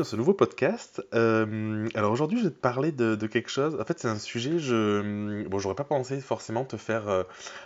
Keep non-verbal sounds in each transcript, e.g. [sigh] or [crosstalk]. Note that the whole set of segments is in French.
dans ce nouveau podcast. Euh, alors aujourd'hui, je vais te parler de, quelque chose. En fait, c'est un sujet. Je bon, j'aurais pas pensé forcément te faire euh,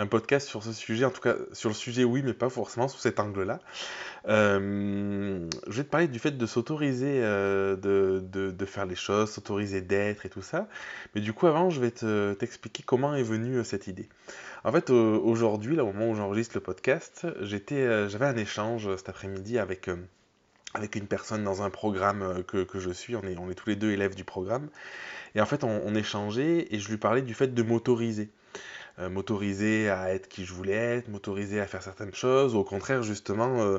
un podcast sur ce sujet. En tout cas, sur le sujet, oui, mais pas forcément sous cet angle-là. Euh, je vais te parler du fait de s'autoriser de, de, faire les choses, s'autoriser d'être et tout ça. Mais du coup, avant, je vais te, t'expliquer comment est venue cette idée. En fait, aujourd'hui, là, au moment où j'enregistre le podcast, j'étais, j'avais un échange cet après-midi avec avec une personne dans un programme euh, que, je suis, on est, on est, tous les deux élèves du programme, et en fait on, on échangeait et je lui parlais du fait de m'autoriser. Euh, m'autoriser à être qui je voulais être, m'autoriser à faire certaines choses. Au contraire, justement, euh,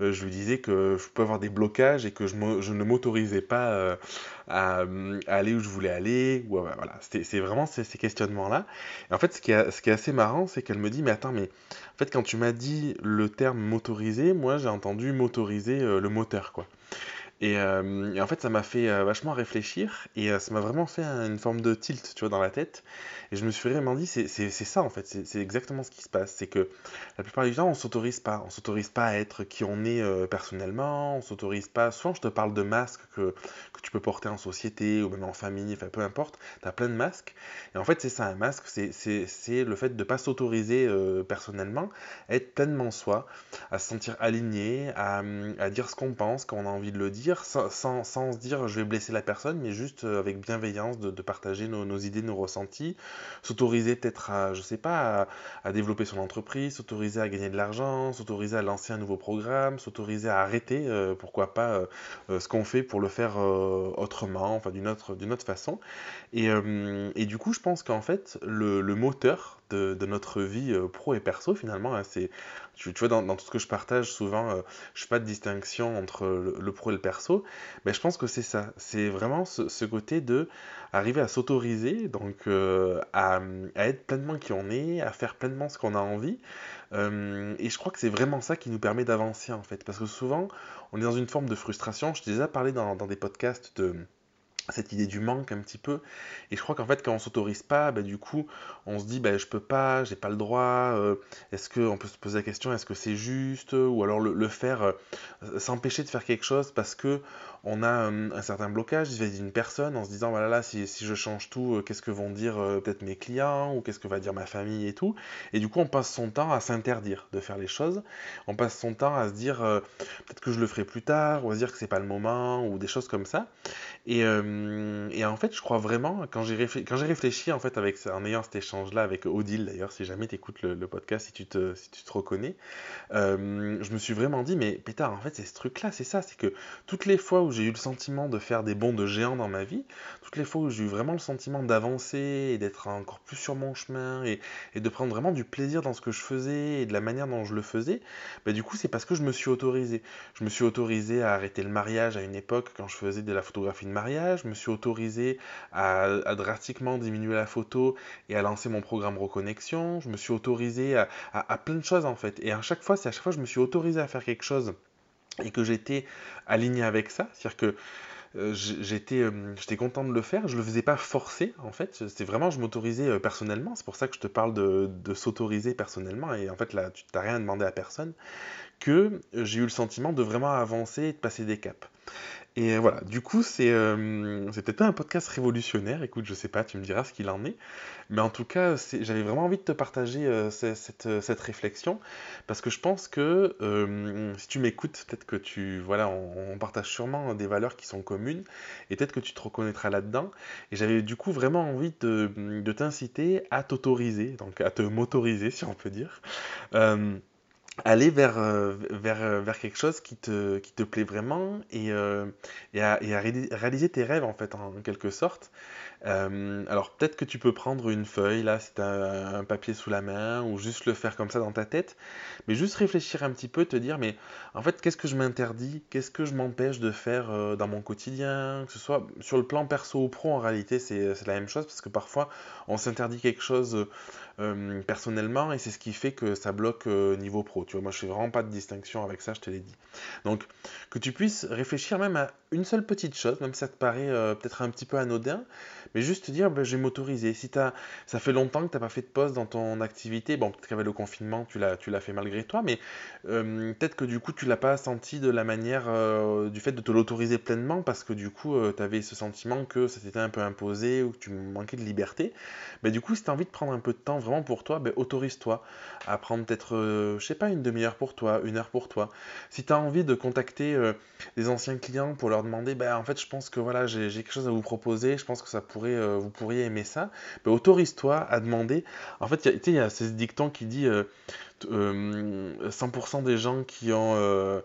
euh, je lui disais que je peux avoir des blocages et que je, ne m'autorisais pas à, aller où je voulais aller. Ou, voilà, c'est vraiment ces, ces questionnements-là. En fait, ce qui est, ce qui est assez marrant, c'est qu'elle me dit, mais attends, mais en fait, quand tu m'as dit le terme m'autoriser, moi j'ai entendu m'autoriser le moteur, quoi. Et, et, en fait, ça m'a fait vachement réfléchir et ça m'a vraiment fait une forme de tilt, tu vois, dans la tête. Et je me suis vraiment dit, c'est ça en fait, c'est exactement ce qui se passe. C'est que la plupart du temps, on s'autorise pas. On s'autorise pas à être qui on est euh, personnellement. On s'autorise pas. Souvent, je te parle de masques que, que tu peux porter en société ou même en famille, peu importe. Tu as plein de masques. Et en fait, c'est ça, un masque, c'est le fait de pas s'autoriser euh, personnellement, à être pleinement soi, à se sentir aligné, à, à dire ce qu'on pense quand on a envie de le dire, sans, se dire je vais blesser la personne, mais juste euh, avec bienveillance de, partager nos, idées, nos ressentis s'autoriser peut-être à, je sais pas, à, développer son entreprise, s'autoriser à gagner de l'argent, s'autoriser à lancer un nouveau programme, s'autoriser à arrêter, euh, pourquoi pas, euh, ce qu'on fait pour le faire autrement, enfin d'une autre, autre façon. Et, et, du coup, je pense qu'en fait, le moteur de, notre vie euh, pro et perso finalement. Hein, c'est, tu, vois, dans, tout ce que je partage, souvent, euh, je fais pas de distinction entre le, pro et le perso, mais je pense que c'est ça. C'est vraiment ce, côté de arriver à s'autoriser, donc euh, à, être pleinement qui on est, à faire pleinement ce qu'on a envie. et je crois que c'est vraiment ça qui nous permet d'avancer en fait, parce que souvent, on est dans une forme de frustration. Je t'ai déjà parlé dans, dans des podcasts de cette idée du manque un petit peu. Et je crois qu'en fait quand on s'autorise pas bah, du coup on se dit bah, je peux pas j'ai pas le droit euh, est-ce que on peut se poser la question est-ce que c'est juste ou alors le, faire euh, s'empêcher de faire quelque chose parce que on a un, certain blocage vis-à-vis d'une personne en se disant voilà là si, si je change tout euh, qu'est-ce que vont dire peut-être mes clients ou qu'est-ce que va dire ma famille et tout. Et du coup on passe son temps à s'interdire de faire les choses. On passe son temps à se dire peut-être que je le ferai plus tard ou à se dire que c'est pas le moment ou des choses comme ça. Et euh, et en fait, je crois vraiment, quand j'ai réfléchi, en fait avec, en ayant cet échange-là avec Odile d'ailleurs, si jamais tu écoutes le, podcast, si tu te, reconnais, euh, je me suis vraiment dit, mais pétard, en fait, c'est ce truc-là, c'est ça, c'est que toutes les fois où j'ai eu le sentiment de faire des bonds de géant dans ma vie, toutes les fois où j'ai eu vraiment le sentiment d'avancer et d'être encore plus sur mon chemin et, et, de prendre vraiment du plaisir dans ce que je faisais et de la manière dont je le faisais, bah, du coup, c'est parce que je me suis autorisé. Je me suis autorisé à arrêter le mariage à une époque quand je faisais de la photographie de mariage, je me suis autorisé à, drastiquement diminuer la photo et à lancer mon programme Reconnexion. Je me suis autorisé à, plein de choses en fait. Et à chaque fois, c'est à chaque fois que je me suis autorisé à faire quelque chose et que j'étais aligné avec ça. C'est-à-dire que euh, j'étais euh, j'étais content de le faire, je le faisais pas forcer en fait, c'est vraiment je m'autorisais euh, personnellement, c'est pour ça que je te parle de, de s'autoriser personnellement et en fait là tu t'as rien demandé à personne, que j'ai eu le sentiment de vraiment avancer et de passer des caps. Et voilà, du coup, c'est euh, peut-être un podcast révolutionnaire, écoute, je sais pas, tu me diras ce qu'il en est. Mais en tout cas, j'avais vraiment envie de te partager euh, cette, euh, cette, réflexion, parce que je pense que euh, si tu m'écoutes, peut-être que tu. Voilà, on, partage sûrement des valeurs qui sont communes, et peut-être que tu te reconnaîtras là-dedans. Et j'avais du coup vraiment envie de, de t'inciter à t'autoriser, donc à te motoriser, si on peut dire aller vers, euh, vers, euh, vers quelque chose qui te, qui te plaît vraiment et, euh, et, à, réaliser tes rêves en fait en quelque sorte. Alors peut-être que tu peux prendre une feuille, là, c'est un, un, papier sous la main, ou juste le faire comme ça dans ta tête, mais juste réfléchir un petit peu, te dire, mais en fait, qu'est-ce que je m'interdis, qu'est-ce que je m'empêche de faire dans mon quotidien, que ce soit sur le plan perso ou pro, en réalité, c'est la même chose, parce que parfois, on s'interdit quelque chose euh, personnellement, et c'est ce qui fait que ça bloque euh, niveau pro. Tu vois, moi, je fais vraiment pas de distinction avec ça, je te l'ai dit. Donc, que tu puisses réfléchir même à une seule petite chose, même si ça te paraît euh, peut-être un petit peu anodin, mais juste te dire, ben, je vais m'autoriser. Si ça fait longtemps que tu n'as pas fait de pause dans ton activité, bon, peut-être qu'avec le confinement, tu l'as, fait malgré toi, mais peut-être que du coup, tu l'as pas senti de la manière, du fait de te l'autoriser pleinement, parce que du coup, tu avais ce sentiment que ça t'était un peu imposé ou que tu manquais de liberté. Ben, du coup, si tu as envie de prendre un peu de temps vraiment pour toi, ben, autorise-toi à prendre peut-être, je sais pas, une demi-heure pour toi, une heure pour toi. Si tu as envie de contacter des anciens clients pour leur demander, ben, en fait, je pense que voilà, j'ai, quelque chose à vous proposer, je pense que ça pourrait, vous pourriez aimer ça, ben, autorise-toi à demander. En fait, il y, a ce dicton qui dit 100% des gens qui ont, euh,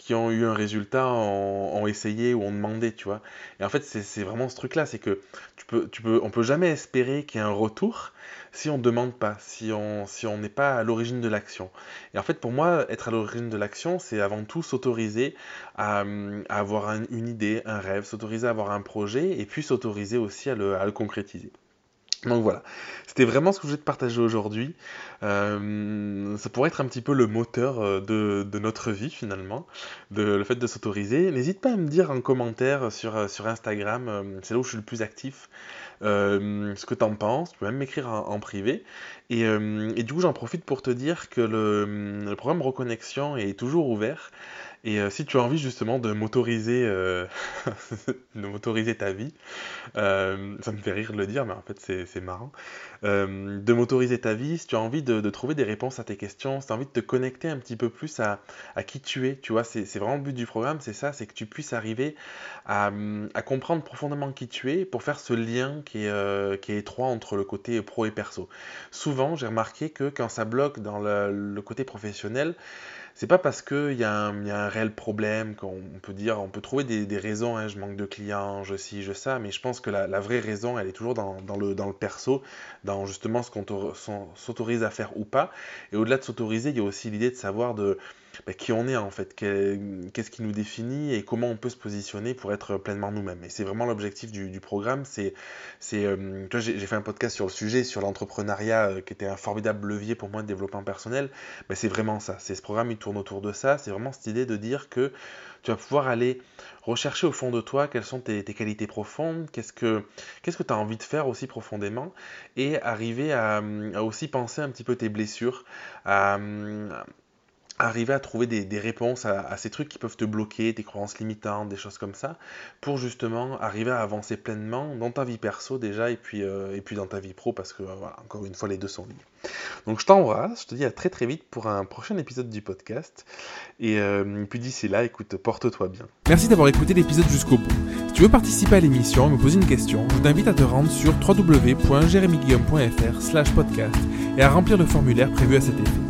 qui ont eu un résultat ont, essayé ou ont demandé, tu vois. Et en fait, c'est vraiment ce truc-là, c'est que tu peux, tu peux, on peut jamais espérer qu'il y ait un retour si on ne demande pas, si on si on n'est pas à l'origine de l'action. Et en fait, pour moi, être à l'origine de l'action, c'est avant tout s'autoriser à, avoir une idée, un rêve, s'autoriser à avoir un projet, et puis s'autoriser aussi à le, à le concrétiser. Donc voilà, c'était vraiment ce que je voulais te partager aujourd'hui. Euh, ça pourrait être un petit peu le moteur euh, de, notre vie finalement, de, le fait de s'autoriser. N'hésite pas à me dire en commentaire sur, euh, Instagram, c'est là où je suis le plus actif, ce que tu en penses. Tu peux même m'écrire en, privé. Et, du coup, j'en profite pour te dire que le programme Reconnexion est toujours ouvert. Et euh, si tu as envie justement de m'autoriser, euh, [laughs] de m'autoriser ta vie, euh, ça me fait rire de le dire, mais en fait c'est marrant, de m'autoriser ta vie, si tu as envie de, trouver des réponses à tes questions, si tu as envie de te connecter un petit peu plus à, qui tu es, tu vois, c'est vraiment le but du programme, c'est ça, c'est que tu puisses arriver à, comprendre profondément qui tu es pour faire ce lien qui est, étroit entre le côté pro et perso. Souvent, j'ai remarqué que quand ça bloque dans le côté professionnel, c'est pas parce qu'il y, a un réel problème qu'on peut dire, on peut trouver des, raisons, hein, je manque de clients, je ci, je ça, mais je pense que la, vraie raison, elle est toujours dans, le, dans le perso, dans justement ce qu'on s'autorise à faire ou pas. Et au-delà de s'autoriser, il y a aussi l'idée de savoir de bah, qui on est en fait, qu'est-ce qui nous définit et comment on peut se positionner pour être pleinement nous-mêmes? Et c'est vraiment l'objectif du, programme. C'est, euh, j'ai, fait un podcast sur le sujet, sur l'entrepreneuriat, euh, qui était un formidable levier pour moi de développement personnel. Mais c'est vraiment ça. C'est ce programme, il tourne autour de ça. C'est vraiment cette idée de dire que tu vas pouvoir aller rechercher au fond de toi quelles sont tes, qualités profondes, qu'est-ce que qu'est-ce que tu as envie de faire aussi profondément, et arriver à, aussi penser un petit peu tes blessures, arriver à trouver des, réponses à, ces trucs qui peuvent te bloquer, tes croyances limitantes, des choses comme ça, pour justement arriver à avancer pleinement dans ta vie perso déjà et puis, euh, dans ta vie pro parce que voilà, encore une fois les deux sont liés. Donc je t'embrasse, je te dis à très très vite pour un prochain épisode du podcast et euh, puis d'ici là, écoute, porte-toi bien. Merci d'avoir écouté l'épisode jusqu'au bout. Si tu veux participer à l'émission et me poser une question, je t'invite à te rendre sur www.jeremyguillaume.fr podcast et à remplir le formulaire prévu à cet effet.